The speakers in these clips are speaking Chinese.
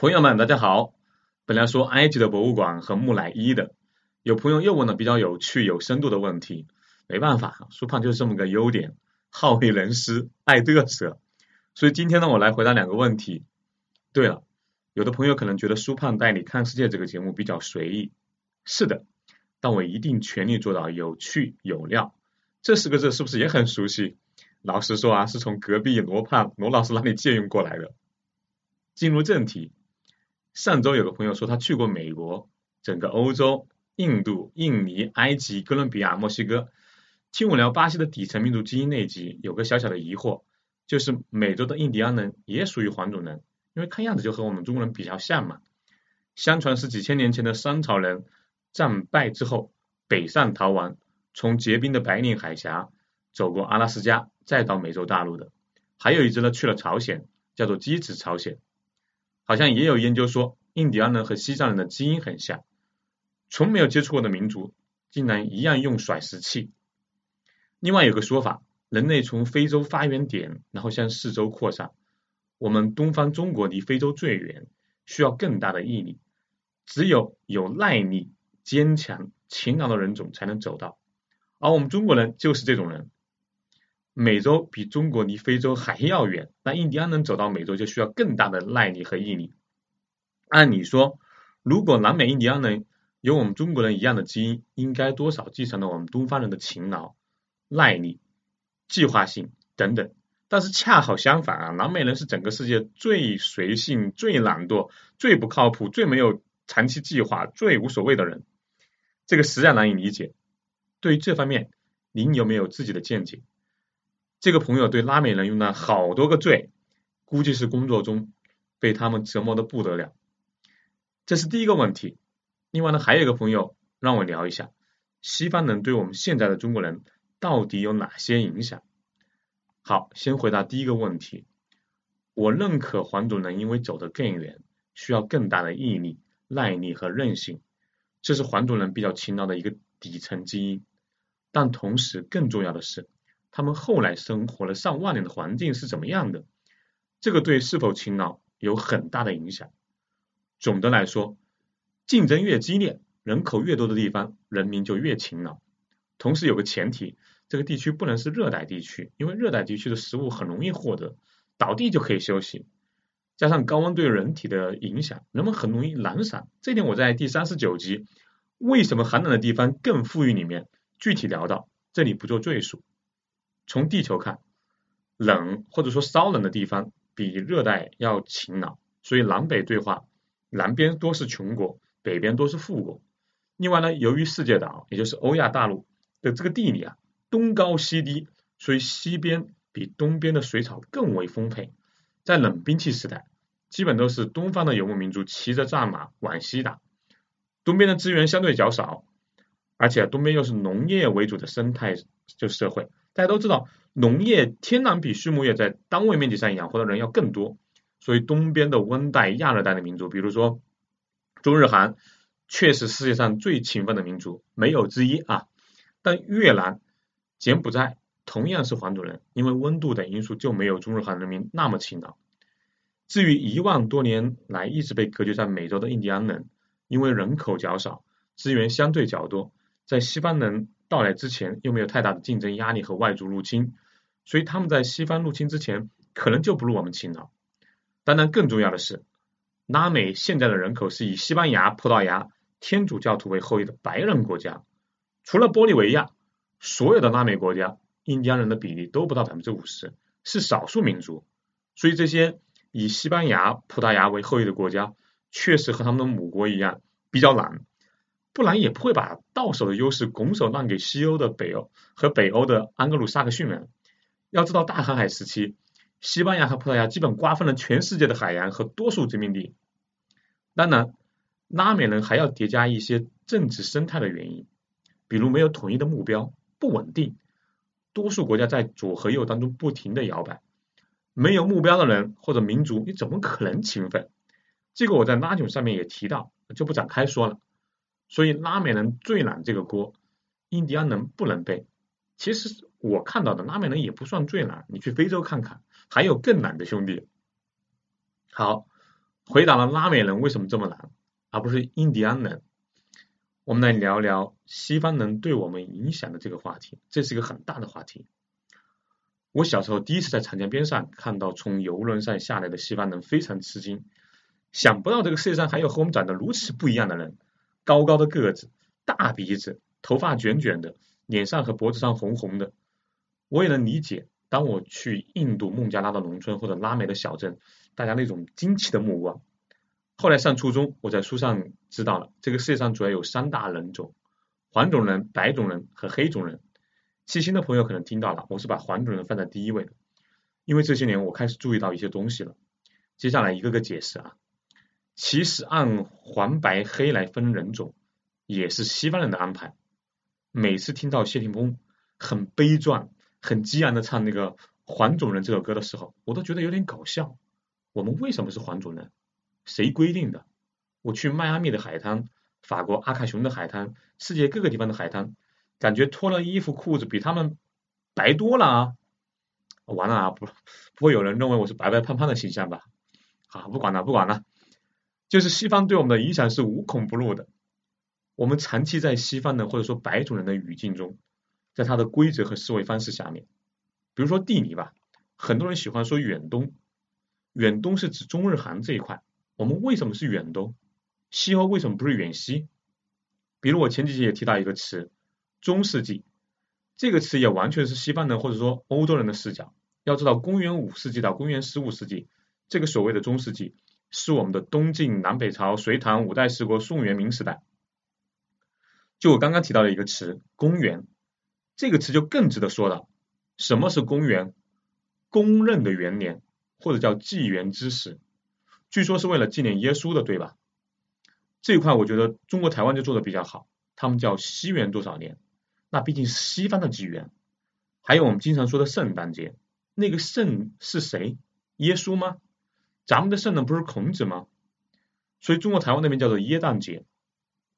朋友们，大家好。本来说埃及的博物馆和木乃伊的，有朋友又问了比较有趣、有深度的问题。没办法，苏胖就是这么个优点，好为人师，爱嘚瑟。所以今天呢，我来回答两个问题。对了，有的朋友可能觉得苏胖带你看世界这个节目比较随意，是的，但我一定全力做到有趣有料。这四个字是不是也很熟悉？老实说啊，是从隔壁罗胖罗老师那里借用过来的。进入正题。上周有个朋友说他去过美国，整个欧洲、印度、印尼、埃及、哥伦比亚、墨西哥，听我聊巴西的底层民族基因那集，有个小小的疑惑，就是美洲的印第安人也属于黄种人，因为看样子就和我们中国人比较像嘛。相传是几千年前的商朝人战败之后北上逃亡，从结冰的白令海峡走过阿拉斯加，再到美洲大陆的。还有一支呢去了朝鲜，叫做鸡子朝鲜。好像也有研究说，印第安人和西藏人的基因很像，从没有接触过的民族，竟然一样用甩石器。另外有个说法，人类从非洲发源点，然后向四周扩散。我们东方中国离非洲最远，需要更大的毅力，只有有耐力、坚强、勤劳的人种才能走到。而我们中国人就是这种人。美洲比中国离非洲还要远，那印第安人走到美洲就需要更大的耐力和毅力。按理说，如果南美印第安人有我们中国人一样的基因，应该多少继承了我们东方人的勤劳、耐力、计划性等等。但是恰好相反啊，南美人是整个世界最随性、最懒惰、最不靠谱、最没有长期计划、最无所谓的人。这个实在难以理解。对于这方面，您有没有自己的见解？这个朋友对拉美人用了好多个罪，估计是工作中被他们折磨的不得了。这是第一个问题。另外呢，还有一个朋友让我聊一下，西方人对我们现在的中国人到底有哪些影响？好，先回答第一个问题。我认可黄种人因为走得更远，需要更大的毅力、耐力和韧性，这是黄种人比较勤劳的一个底层基因。但同时，更重要的是。他们后来生活了上万年的环境是怎么样的？这个对是否勤劳有很大的影响。总的来说，竞争越激烈，人口越多的地方，人民就越勤劳。同时有个前提，这个地区不能是热带地区，因为热带地区的食物很容易获得，倒地就可以休息。加上高温对人体的影响，人们很容易懒散。这点我在第三十九集为什么寒冷的地方更富裕里面具体聊到，这里不做赘述。从地球看，冷或者说稍冷的地方比热带要勤劳，所以南北对话，南边多是穷国，北边多是富国。另外呢，由于世界岛也就是欧亚大陆的这个地理啊，东高西低，所以西边比东边的水草更为丰沛。在冷兵器时代，基本都是东方的游牧民族骑着战马往西打，东边的资源相对较少，而且东边又是农业为主的生态就社会。大家都知道，农业天然比畜牧业在单位面积上养活的人要更多，所以东边的温带、亚热带的民族，比如说中日韩，确实世界上最勤奋的民族，没有之一啊。但越南、柬埔寨同样是黄种人，因为温度等因素就没有中日韩人民那么勤劳。至于一万多年来一直被隔绝在美洲的印第安人，因为人口较少，资源相对较多，在西方人。到来之前又没有太大的竞争压力和外族入侵，所以他们在西方入侵之前可能就不如我们勤劳。当然，更重要的是，拉美现在的人口是以西班牙、葡萄牙天主教徒为后裔的白人国家，除了玻利维亚，所有的拉美国家印第安人的比例都不到百分之五十，是少数民族。所以这些以西班牙、葡萄牙为后裔的国家，确实和他们的母国一样比较懒。不然也不会把到手的优势拱手让给西欧的北欧和北欧的安格鲁萨克逊人。要知道，大航海时期，西班牙和葡萄牙基本瓜分了全世界的海洋和多数殖民地。当然，拉美人还要叠加一些政治生态的原因，比如没有统一的目标，不稳定，多数国家在左和右当中不停的摇摆。没有目标的人或者民族，你怎么可能勤奋？这个我在拉囧上面也提到，就不展开说了。所以拉美人最懒这个锅，印第安人不能背。其实我看到的拉美人也不算最懒，你去非洲看看，还有更懒的兄弟。好，回答了拉美人为什么这么难，而不是印第安人。我们来聊聊西方人对我们影响的这个话题，这是一个很大的话题。我小时候第一次在长江边上看到从游轮上下来的西方人，非常吃惊，想不到这个世界上还有和我们长得如此不一样的人，高高的个子，大鼻子，头发卷卷的，脸上和脖子上红红的。我也能理解。当我去印度孟加拉的农村或者拉美的小镇，大家那种惊奇的目光。后来上初中，我在书上知道了，这个世界上主要有三大人种：黄种人、白种人和黑种人。细心的朋友可能听到了，我是把黄种人放在第一位的，因为这些年我开始注意到一些东西了。接下来一个个解释啊，其实按黄、白、黑来分人种，也是西方人的安排。每次听到谢霆锋很悲壮。很激昂的唱那个黄种人这首歌的时候，我都觉得有点搞笑。我们为什么是黄种人？谁规定的？我去迈阿密的海滩、法国阿卡雄的海滩、世界各个地方的海滩，感觉脱了衣服裤子比他们白多了啊！完了啊，不不会有人认为我是白白胖胖的形象吧？好，不管了，不管了。就是西方对我们的影响是无孔不入的。我们长期在西方的或者说白种人的语境中。在它的规则和思维方式下面，比如说地理吧，很多人喜欢说远东，远东是指中日韩这一块。我们为什么是远东？西欧为什么不是远西？比如我前几集也提到一个词，中世纪，这个词也完全是西方人或者说欧洲人的视角。要知道，公元五世纪到公元十五世纪，这个所谓的中世纪，是我们的东晋、南北朝、隋唐、五代十国、宋元明时代。就我刚刚提到的一个词，公元。这个词就更值得说了。什么是公元？公认的元年，或者叫纪元之时，据说是为了纪念耶稣的，对吧？这一块我觉得中国台湾就做的比较好，他们叫西元多少年？那毕竟是西方的纪元。还有我们经常说的圣诞节，那个圣是谁？耶稣吗？咱们的圣人不是孔子吗？所以中国台湾那边叫做耶诞节，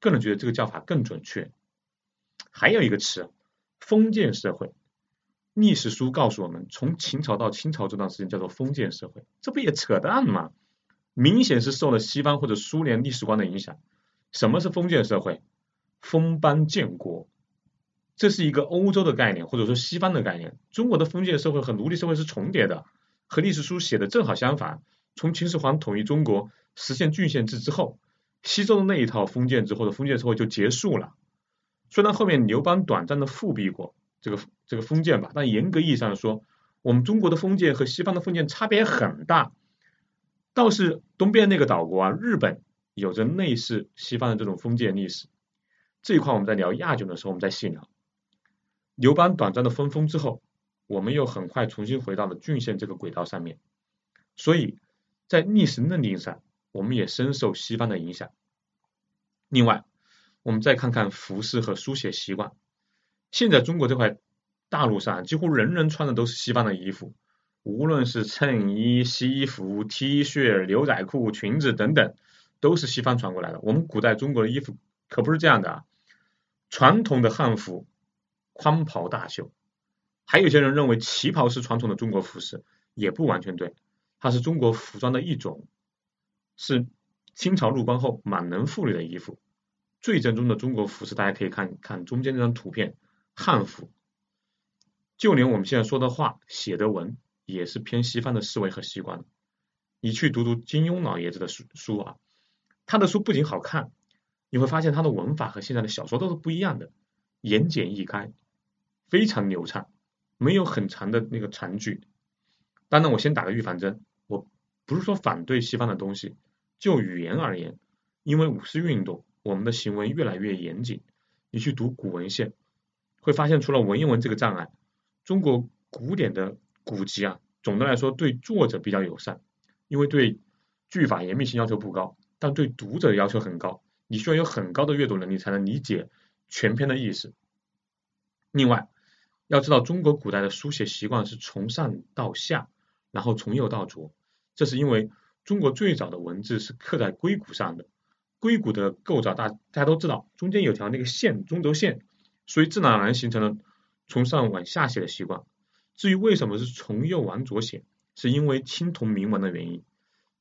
个人觉得这个叫法更准确。还有一个词。封建社会，历史书告诉我们，从秦朝到清朝这段时间叫做封建社会，这不也扯淡吗？明显是受了西方或者苏联历史观的影响。什么是封建社会？封邦建国，这是一个欧洲的概念，或者说西方的概念。中国的封建社会和奴隶社会是重叠的，和历史书写的正好相反。从秦始皇统一中国，实现郡县制之后，西周的那一套封建制或者封建社会就结束了。虽然后面刘邦短暂的复辟过这个这个封建吧，但严格意义上说，我们中国的封建和西方的封建差别很大。倒是东边那个岛国啊，日本有着类似西方的这种封建历史。这一块我们在聊亚军的时候，我们再细聊。刘邦短暂的分封之后，我们又很快重新回到了郡县这个轨道上面。所以在历史认定上，我们也深受西方的影响。另外。我们再看看服饰和书写习惯。现在中国这块大陆上，几乎人人穿的都是西方的衣服，无论是衬衣、西服、T 恤、牛仔裤、裙子等等，都是西方传过来的。我们古代中国的衣服可不是这样的啊，传统的汉服宽袍大袖，还有些人认为旗袍是传统的中国服饰，也不完全对，它是中国服装的一种，是清朝入关后满人妇女的衣服。最正宗的中国服饰，大家可以看看中间这张图片，汉服。就连我们现在说的话、写的文，也是偏西方的思维和习惯。你去读读金庸老爷子的书书啊，他的书不仅好看，你会发现他的文法和现在的小说都是不一样的，言简意赅，非常流畅，没有很长的那个长句。当然，我先打个预防针，不是说反对西方的东西，就语言而言，因为五四运动。我们的行为越来越严谨。你去读古文献，会发现除了文言文这个障碍，中国古典的古籍啊，总的来说对作者比较友善，因为对句法严密性要求不高，但对读者要求很高。你需要有很高的阅读能力才能理解全篇的意思。另外，要知道中国古代的书写习惯是从上到下，然后从右到左，这是因为中国最早的文字是刻在龟骨上的。硅谷的构造，大大家都知道，中间有条那个线，中轴线，所以自然而然形成了从上往下写的习惯。至于为什么是从右往左写，是因为青铜铭文的原因。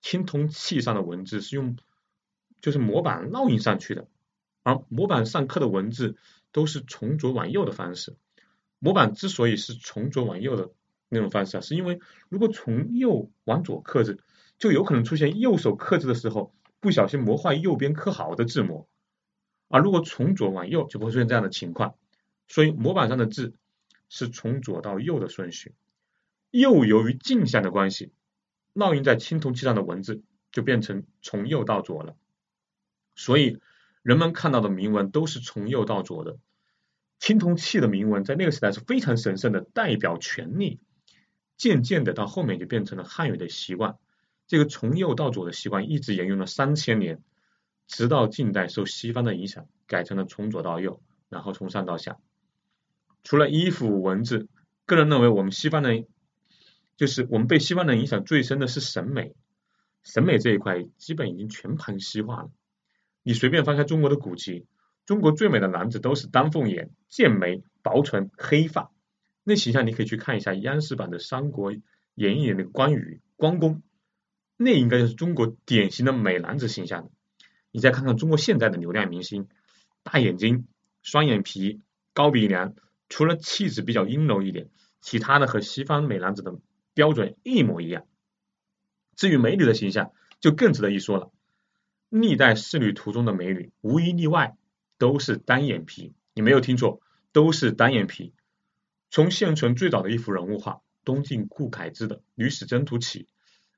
青铜器上的文字是用就是模板烙印上去的，而模板上刻的文字都是从左往右的方式。模板之所以是从左往右的那种方式啊，是因为如果从右往左刻字，就有可能出现右手刻字的时候不小心磨坏右边刻好的字模，而如果从左往右就不会出现这样的情况。所以模板上的字是从左到右的顺序，又由于镜像的关系。烙印在青铜器上的文字就变成从右到左了，所以人们看到的铭文都是从右到左的。青铜器的铭文在那个时代是非常神圣的，代表权力。渐渐的到后面就变成了汉语的习惯，这个从右到左的习惯一直沿用了三千年，直到近代受西方的影响，改成了从左到右，然后从上到下。除了衣服文字，个人认为我们西方人。就是我们被西方人影响最深的是审美，审美这一块基本已经全盘西化了。你随便翻开中国的古籍，中国最美的男子都是丹凤眼、剑眉、薄唇、黑发，那形象你可以去看一下央视版的《三国演义》那个关羽、关公，那应该就是中国典型的美男子形象。你再看看中国现在的流量明星，大眼睛、双眼皮、高鼻梁，除了气质比较阴柔一点，其他的和西方美男子的。标准一模一样。至于美女的形象，就更值得一说了。历代仕女图中的美女，无一例外都是单眼皮。你没有听错，都是单眼皮。从现存最早的一幅人物画东晋顾恺之的《女史箴图》起，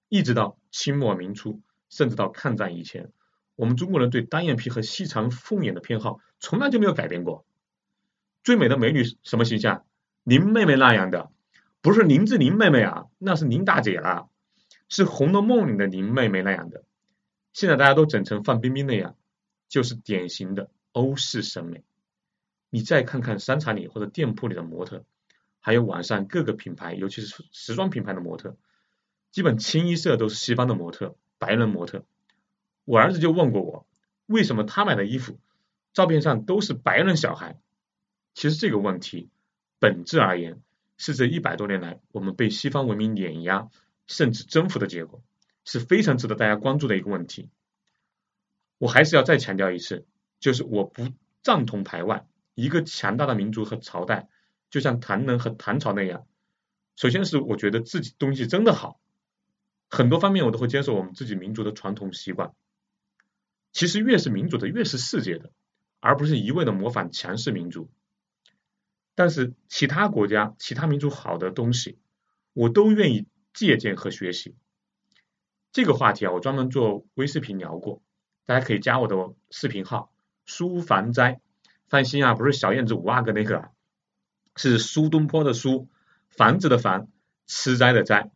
一直到清末明初，甚至到抗战以前，我们中国人对单眼皮和细长凤眼的偏好从来就没有改变过。最美的美女什么形象？林妹妹那样的。不是林志玲妹妹啊，那是林大姐啦，是《红楼梦》里的林妹妹那样的。现在大家都整成范冰冰那样，就是典型的欧式审美。你再看看商场里或者店铺里的模特，还有网上各个品牌，尤其是时装品牌的模特，基本清一色都是西方的模特，白人模特。我儿子就问过我，为什么他买的衣服照片上都是白人小孩？其实这个问题本质而言。是这一百多年来我们被西方文明碾压甚至征服的结果，是非常值得大家关注的一个问题。我还是要再强调一次，就是我不赞同排外。一个强大的民族和朝代，就像唐人和唐朝那样，首先是我觉得自己东西真的好，很多方面我都会接受我们自己民族的传统习惯。其实越是民主的，越是世界的，而不是一味的模仿强势民族。但是其他国家、其他民族好的东西，我都愿意借鉴和学习。这个话题啊，我专门做微视频聊过，大家可以加我的视频号“书凡斋”。放心啊，不是小燕子五阿哥那个，啊是苏东坡的苏，房子的房，吃斋的斋。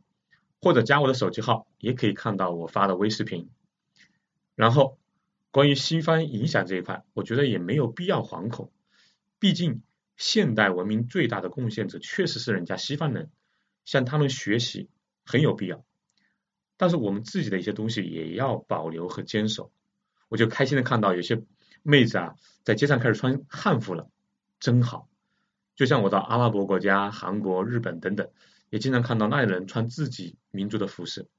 或者加我的手机号，也可以看到我发的微视频。然后关于西方影响这一块，我觉得也没有必要惶恐，毕竟。现代文明最大的贡献者确实是人家西方人，向他们学习很有必要。但是我们自己的一些东西也要保留和坚守。我就开心的看到有些妹子啊，在街上开始穿汉服了，真好。就像我到阿拉伯国家、韩国、日本等等，也经常看到那里人穿自己民族的服饰。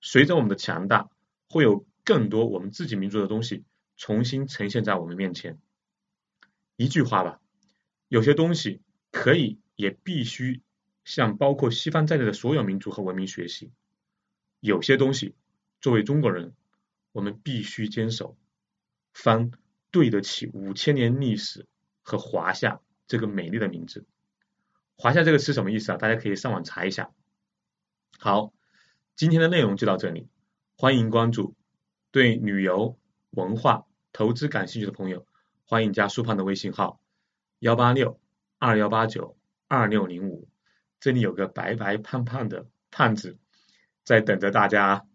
随着我们的强大，会有更多我们自己民族的东西重新呈现在我们面前。一句话吧。有些东西可以，也必须向包括西方在内的所有民族和文明学习。有些东西，作为中国人，我们必须坚守。方对得起五千年历史和华夏这个美丽的名字。华夏这个词什么意思啊？大家可以上网查一下。好，今天的内容就到这里，欢迎关注。对旅游、文化、投资感兴趣的朋友，欢迎加苏胖的微信号。幺八六二幺八九二六零五，这里有个白白胖胖的胖子在等着大家，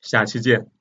下期见。